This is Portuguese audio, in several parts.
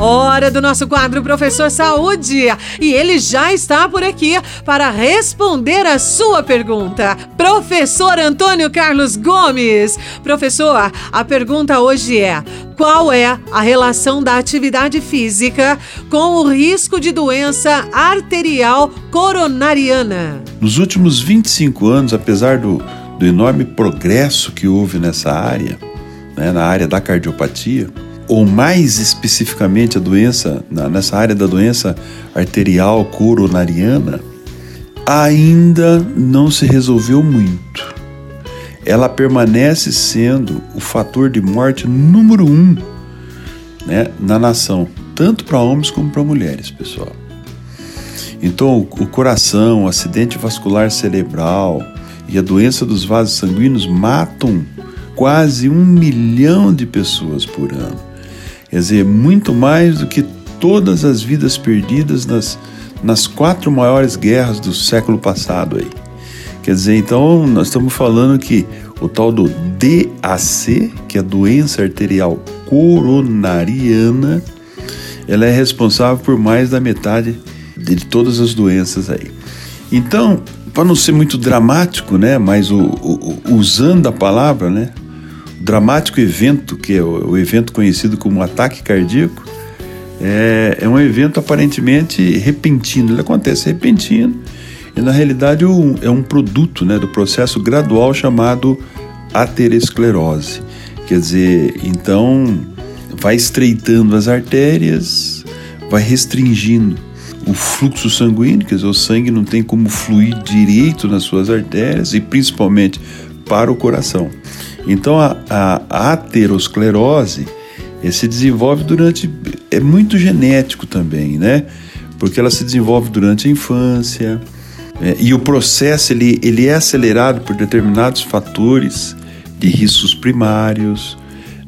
Hora do nosso quadro Professor Saúde. E ele já está por aqui para responder a sua pergunta. Professor Antônio Carlos Gomes. Professor, a pergunta hoje é: qual é a relação da atividade física com o risco de doença arterial coronariana? Nos últimos 25 anos, apesar do, do enorme progresso que houve nessa área, né, na área da cardiopatia, ou mais especificamente a doença, nessa área da doença arterial coronariana, ainda não se resolveu muito. Ela permanece sendo o fator de morte número um né, na nação, tanto para homens como para mulheres, pessoal. Então, o coração, o acidente vascular cerebral e a doença dos vasos sanguíneos matam quase um milhão de pessoas por ano. Quer dizer, muito mais do que todas as vidas perdidas nas, nas quatro maiores guerras do século passado aí. Quer dizer, então nós estamos falando que o tal do DAC, que é a doença arterial coronariana, ela é responsável por mais da metade de todas as doenças aí. Então, para não ser muito dramático, né, mas o, o, usando a palavra, né, dramático evento, que é o, evento conhecido como ataque cardíaco, é, é, um evento aparentemente repentino. Ele acontece repentino e, na realidade, um, é um produto né, do processo gradual chamado aterosclerose. Quer dizer, então vai estreitando as artérias, vai restringindo o fluxo sanguíneo, quer dizer, o sangue não tem como fluir direito nas suas artérias e principalmente para o coração. Então a, a, aterosclerose se desenvolve durante. é muito genético também, né? Porque ela se desenvolve durante a infância. É, e o processo ele, ele é acelerado por determinados fatores de riscos primários.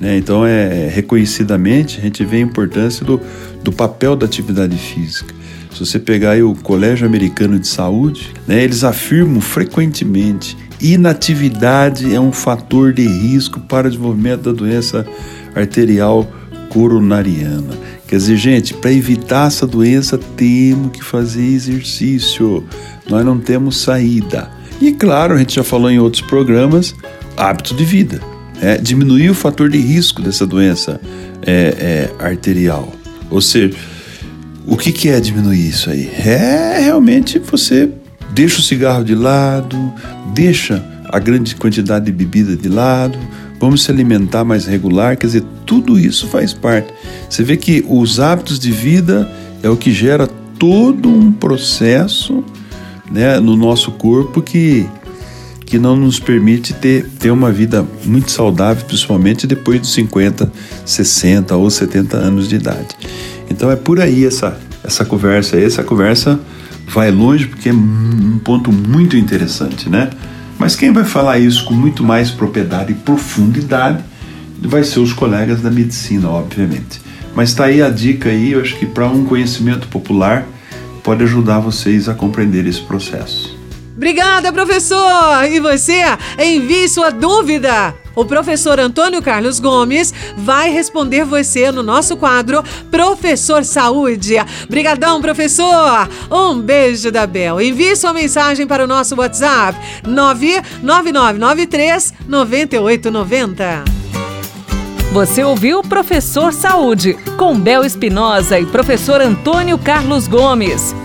Né? Então, é, reconhecidamente, a gente vê a importância do, do papel da atividade física. Se você pegar o Colégio Americano de Saúde, né, eles afirmam frequentemente inatividade é um fator de risco para o desenvolvimento da doença arterial coronariana. Quer dizer, gente, para evitar essa doença temos que fazer exercício. Nós não temos saída. E claro, a gente já falou em outros programas, hábito de vida. É, diminuir o fator de risco dessa doença é, é, arterial. Ou seja, o que, que é diminuir isso aí? É realmente você deixa o cigarro de lado, deixa a grande quantidade de bebida de lado, vamos se alimentar mais regular, quer dizer, tudo isso faz parte. Você vê que os hábitos de vida é o que gera todo um processo né, no nosso corpo que, que não nos permite ter, ter uma vida muito saudável, principalmente depois dos 50, 60 ou 70 anos de idade. Então é por aí essa, essa conversa. Essa conversa vai longe porque é um ponto muito interessante, né? Mas quem vai falar isso com muito mais propriedade e profundidade vai ser os colegas da medicina, obviamente. Mas está aí a dica aí, eu acho que para um conhecimento popular pode ajudar vocês a compreender esse processo. Obrigada, professor! E você, envie sua dúvida o professor Antônio Carlos Gomes vai responder você no nosso quadro Professor Saúde. Brigadão, professor! Um beijo da Bel. Envie sua mensagem para o nosso WhatsApp 99993 9890. Você ouviu Professor Saúde com Bel Espinosa e professor Antônio Carlos Gomes.